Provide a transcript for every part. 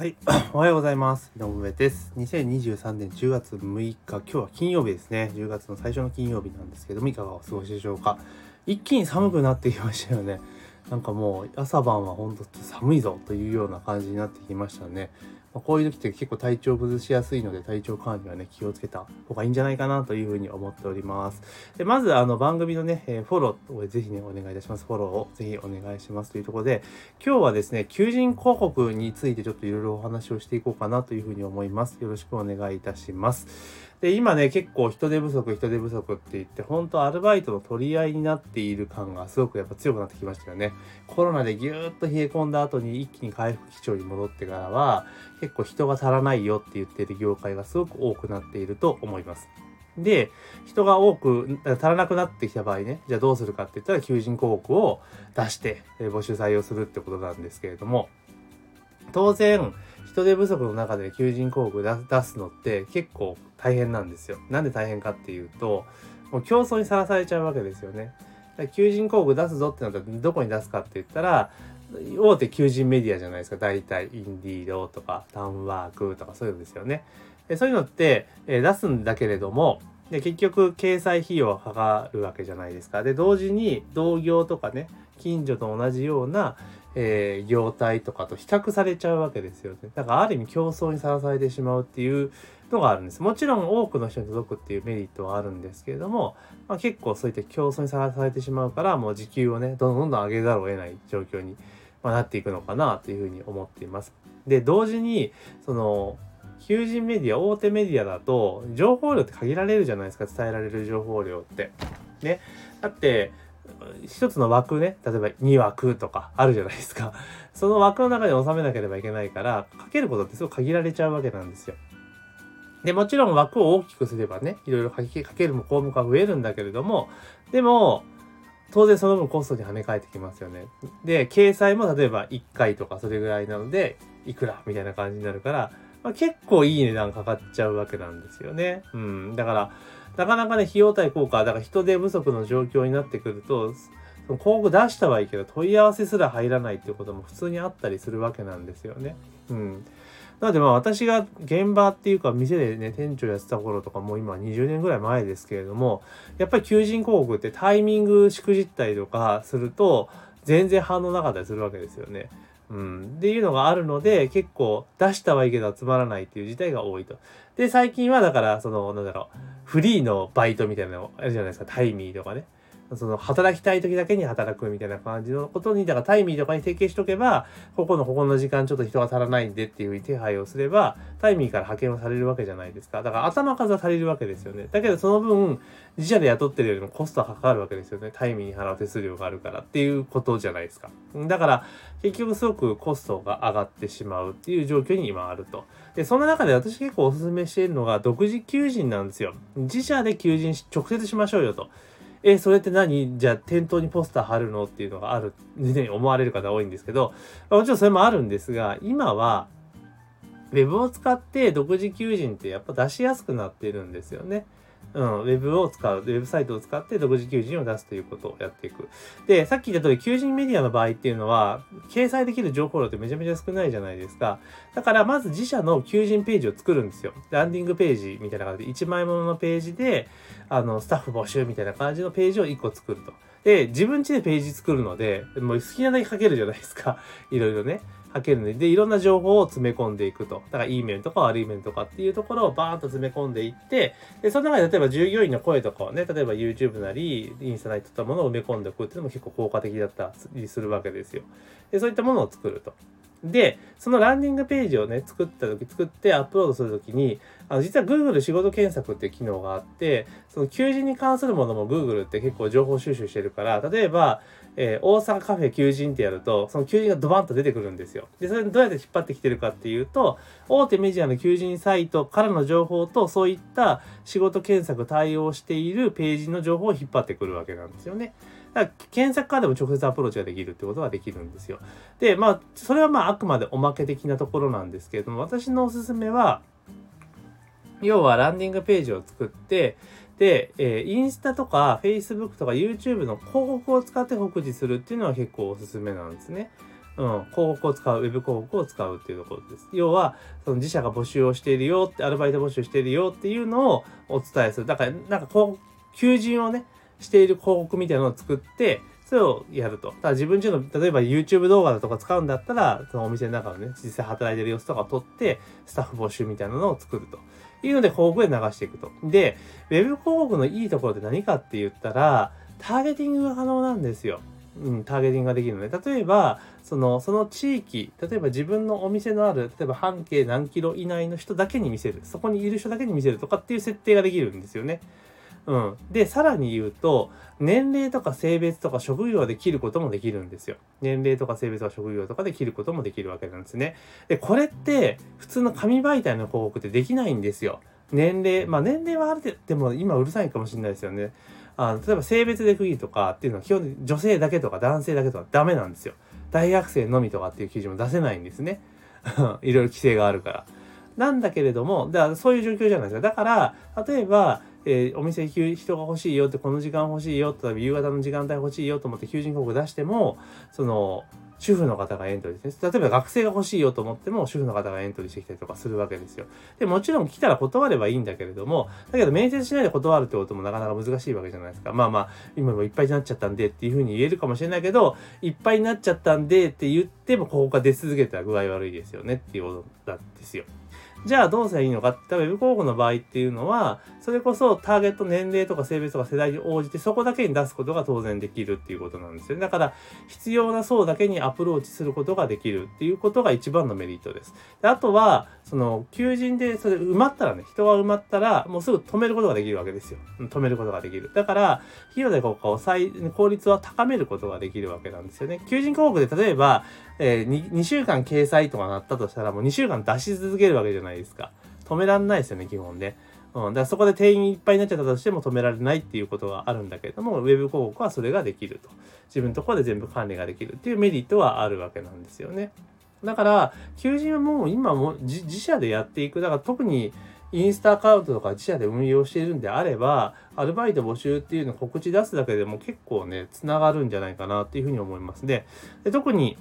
はい、おはようございます。井上です。2023年10月6日、今日は金曜日ですね。10月の最初の金曜日なんですけども、いかがお過ごしでしょうか。一気に寒くなってきましたよね。なんかもう朝晩は本当寒いぞというような感じになってきましたね。まあこういう時って結構体調崩しやすいので体調管理はね気をつけた方がいいんじゃないかなというふうに思っております。でまずあの番組のね、えフォローをぜひねお願いいたします。フォローをぜひお願いしますというところで今日はですね求人広告についてちょっといろいろお話をしていこうかなというふうに思います。よろしくお願いいたします。で今ね結構人手不足人手不足って言って本当アルバイトの取り合いになっている感がすごくやっぱ強くなってきましたよね。コロナでぎゅーっと冷え込んだ後に一気に回復基調に戻ってからは結構人が足らないよって言ってる業界がすごく多くなっていると思います。で、人が多く足らなくなってきた場合ね、じゃあどうするかって言ったら求人広告を出して募集採用するってことなんですけれども、当然、人手不足の中で求人広告出すのって結構大変なんですよ。なんで大変かっていうと、もう競争にさらされちゃうわけですよね。求人広告出すぞってなったらどこに出すかって言ったら、大手求人メディアじゃないですか。大体、インディードとか、タウンワークとかそういうのですよね。でそういうのって、え出すんだけれども、で結局、掲載費用はかかるわけじゃないですか。で、同時に同業とかね、近所と同じような、えー業態とかと比較されちゃうわけですよね。だからある意味競争にさらされてしまうっていうのがあるんです。もちろん多くの人に届くっていうメリットはあるんですけれども、まあ、結構そういった競争にさらされてしまうから、もう時給をね、どんどんどん上げざるを得ない状況に、まあ、なっていくのかなというふうに思っています。で、同時に、その、求人メディア、大手メディアだと、情報量って限られるじゃないですか、伝えられる情報量って。ね。だって、一つの枠ね、例えば2枠とかあるじゃないですか。その枠の中に収めなければいけないから、かけることってすごく限られちゃうわけなんですよ。で、もちろん枠を大きくすればね、いろいろかけかける項目が増えるんだけれども、でも、当然その分コストに跳ね返ってきますよね。で、掲載も例えば1回とかそれぐらいなので、いくらみたいな感じになるから、まあ、結構いい値段かかっちゃうわけなんですよね。うん。だから、なかなかね、費用対効果、だから人手不足の状況になってくると、広告出したはいいけど、問い合わせすら入らないっていうことも普通にあったりするわけなんですよね。うん。なのでまあ私が現場っていうか店でね店長やってた頃とかもう今20年ぐらい前ですけれどもやっぱり求人広告ってタイミングしくじったりとかすると全然反応なかったりするわけですよね。うん、っていうのがあるので結構出したはいいけど集まらないっていう事態が多いと。で最近はだからそのなんだろうフリーのバイトみたいなのあるじゃないですかタイミーとかね。その働きたい時だけに働くみたいな感じのことに、だからタイミーとかに提携しとけば、ここのここの時間ちょっと人が足らないんでっていう手配をすれば、タイミーから派遣をされるわけじゃないですか。だから頭数は足りるわけですよね。だけどその分、自社で雇ってるよりもコストはかかるわけですよね。タイミーに払う手数料があるからっていうことじゃないですか。だから、結局すごくコストが上がってしまうっていう状況に今あると。で、その中で私結構お勧めしているのが独自求人なんですよ。自社で求人し直接しましょうよと。え、それって何？じゃあ店頭にポスター貼るのっていうのがある、ね、思われる方多いんですけど、もちろんそれもあるんですが、今は、ウェブを使って独自求人ってやっぱ出しやすくなってるんですよね。うん、ウェブを使う、ウェブサイトを使って独自求人を出すということをやっていく。で、さっき言った通り、求人メディアの場合っていうのは、掲載できる情報量ってめちゃめちゃ少ないじゃないですか。だから、まず自社の求人ページを作るんですよ。ランディングページみたいな感じで、1枚もののページで、あの、スタッフ募集みたいな感じのページを1個作ると。で、自分家でページ作るので、もう好きなだけ書けるじゃないですか。いろいろね。書けるので、で、いろんな情報を詰め込んでいくと。だから、いい面とか悪い面とかっていうところをバーンと詰め込んでいって、で、その中で例えば従業員の声とかをね、例えば YouTube なり、インスタなりとったものを埋め込んでおくっていうのも結構効果的だったりするわけですよ。で、そういったものを作ると。で、そのランディングページをね、作った時、作ってアップロードするときに、あの、実は Google 仕事検索っていう機能があって、その求人に関するものも Google って結構情報収集してるから、例えば、えー大阪カフェ求人ってやると、その求人がドバンと出てくるんですよ。で、それどうやって引っ張ってきてるかっていうと、大手メディアの求人サイトからの情報と、そういった仕事検索対応しているページの情報を引っ張ってくるわけなんですよね。だから検索からでも直接アプローチができるってことができるんですよ。で、まあ、それはまああくまでおまけ的なところなんですけれども、私のおすすめは、要はランディングページを作って、で、えーインスタとか Facebook とか YouTube の広告を使って告示するっていうのは結構おすすめなんですね。うん、広告を使う、ウェブ広告を使うっていうところです。要は、その自社が募集をしているよって、アルバイト募集しているよっていうのをお伝えする。だから、なんかこう、求人をね、している広告みたいなのを作って、それをやると。ただ自分ちの、例えば YouTube 動画だとか使うんだったら、そのお店の中のね、実際働いてる様子とかを撮って、スタッフ募集みたいなのを作ると。いうので広告で流していくと。で、ウェブ広告のいいところって何かって言ったら、ターゲティングが可能なんですよ。うん、ターゲティングができるので、例えば、その、その地域、例えば自分のお店のある、例えば半径何キロ以内の人だけに見せる。そこにいる人だけに見せるとかっていう設定ができるんですよね。うん。で、さらに言うと、年齢とか性別とか職業で切ることもできるんですよ。年齢とか性別とか職業とかで切ることもできるわけなんですね。で、これって、普通の紙媒体の広告ってできないんですよ。年齢、まあ年齢はある程度、でも今うるさいかもしれないですよね。あの例えば性別で区切るとかっていうのは基本女性だけとか男性だけとかダメなんですよ。大学生のみとかっていう記事も出せないんですね。いろいろ規制があるから。なんだけれども、だからそういう状況じゃないですか。だから、例えば、えー、お店人が欲しいよって、この時間欲しいよ、例えば夕方の時間帯欲しいよと思って求人広告出しても、その、主婦の方がエントリーですね。例えば学生が欲しいよと思っても、主婦の方がエントリーしてきたりとかするわけですよ。で、もちろん来たら断ればいいんだけれども、だけど面接しないで断るってこともなかなか難しいわけじゃないですか。まあまあ、今もいっぱいになっちゃったんでっていうふうに言えるかもしれないけど、いっぱいになっちゃったんでって言っても、ここが出続けたら具合悪いですよねっていうことなんですよ。じゃあどうすればいいのかって、ウェブ広告の場合っていうのは、それこそターゲット年齢とか性別とか世代に応じてそこだけに出すことが当然できるっていうことなんですよね。だから、必要な層だけにアプローチすることができるっていうことが一番のメリットです。であとは、その、求人でそれ埋まったらね、人が埋まったら、もうすぐ止めることができるわけですよ。止めることができる。だから、費用で効果を最、効率は高めることができるわけなんですよね。求人広告で例えば、えー2、2週間掲載とかなったとしたら、もう2週間出し続けるわけじゃないですか。止めらんないですよね、基本ね。うん。だからそこで定員いっぱいになっちゃったとしても止められないっていうことがあるんだけれども、ウェブ広告はそれができると。自分のところで全部管理ができるっていうメリットはあるわけなんですよね。だから、求人はもう今も自社でやっていく。だから特にインスタアカウントとか自社で運用しているんであれば、アルバイト募集っていうのを告知出すだけでも結構ね、つながるんじゃないかなっていうふうに思いますでで特に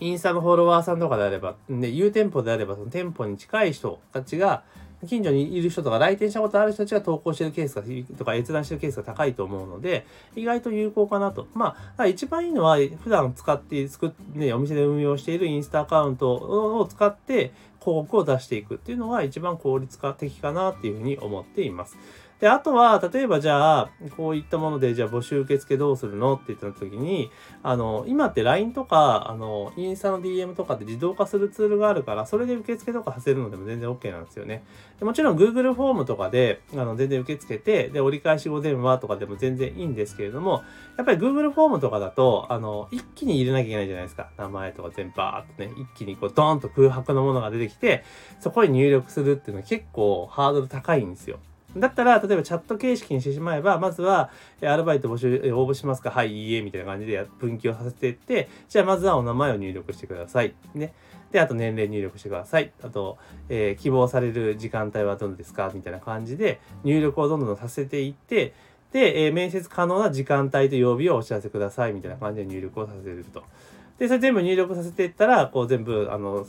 インスタのフォロワーさんとかであれば、ね、有店舗であれば、その店舗に近い人たちが、近所にいる人とか来店したことある人たちが投稿してるケースが、とか閲覧してるケースが高いと思うので、意外と有効かなと。まあ、一番いいのは、普段使って、作って、ね、お店で運用しているインスタアカウントを使って、広告を出していくっていうのが一番効率化的かなっていうふうに思っています。で、あとは、例えばじゃあ、こういったもので、じゃあ募集受付どうするのって言った時に、あの、今って LINE とか、あの、インスタの DM とかって自動化するツールがあるから、それで受付とかさせるのでも全然 OK なんですよね。もちろん Google フォームとかで、あの、全然受け付けて、で、折り返し後電話とかでも全然いいんですけれども、やっぱり Google フォームとかだと、あの、一気に入れなきゃいけないじゃないですか。名前とか全バーっとね、一気にこう、ドーンと空白のものが出てきて、そこに入力するっていうのは結構ハードル高いんですよ。だったら、例えばチャット形式にしてしまえば、まずは、アルバイト募集、応募しますか？はい、いいえ、みたいな感じで分岐をさせていって、じゃあまずはお名前を入力してください。ね。で、あと年齢入力してください。あと、えー、希望される時間帯はどんですか？みたいな感じで、入力をどんどんさせていって、で、えー、面接可能な時間帯と曜日をお知らせください。みたいな感じで入力をさせると。で、それ全部入力させていったら、こう全部、あの、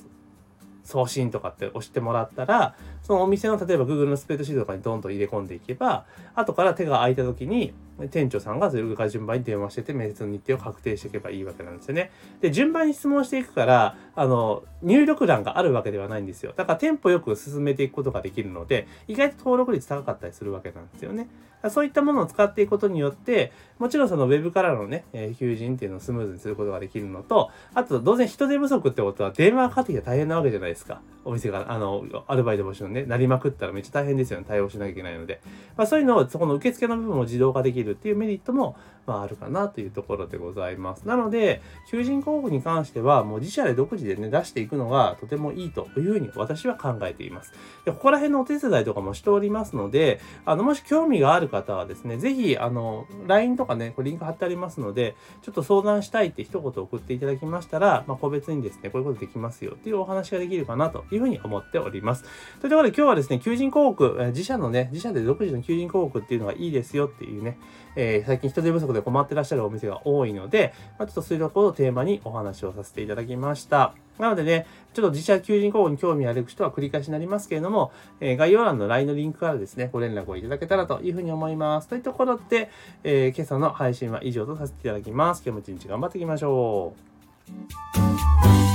送信とかって押してもらったら、そのお店の例えば Google のスプレッドシートとかにどんどん入れ込んでいけば、後から手が空いた時に、店長さんがそれから順番に電話してて、面接の日程を確定していけばいいわけなんですよね。で、順番に質問していくから、あの、入力欄があるわけではないんですよ。だからテンポよく進めていくことができるので、意外と登録率高かったりするわけなんですよね。そういったものを使っていくことによって、もちろんその Web からのね、えー、求人っていうのをスムーズにすることができるのと、あと当然人手不足ってことは電話がかかってきて大変なわけじゃないですか。お店が、あの、アルバイト募集のね、ねなりまくったらめっちゃ大変ですよね。対応しなきゃいけないので。まあそういうのを、そこの受付の部分を自動化できるっていうメリットも、まああるかなというところでございます。なので、求人広告に関しては、もう自社で独自でね、出していくのがとてもいいというふうに私は考えています。で、ここら辺のお手伝いとかもしておりますので、あの、もし興味がある方はですね、ぜひ、あの、LINE とかね、これリンク貼ってありますので、ちょっと相談したいって一言送っていただきましたら、まあ個別にですね、こういうことできますよっていうお話ができるかなというふうに思っております。というところで今日はですね、求人広告、自社のね、自社で独自の求人広告っていうのがいいですよっていうね、えー、最近人手不足で困ってらっしゃるお店が多いので、まあ、ちょっとそういうところをテーマにお話をさせていただきました。なのでね、ちょっと自社求人広告に興味ある人は繰り返しになりますけれども、えー、概要欄の LINE のリンクからですね、ご連絡をいただけたらというふうに思います。というところで、えー、今朝の配信は以上とさせていただきます。今日も一日頑張っていきましょう。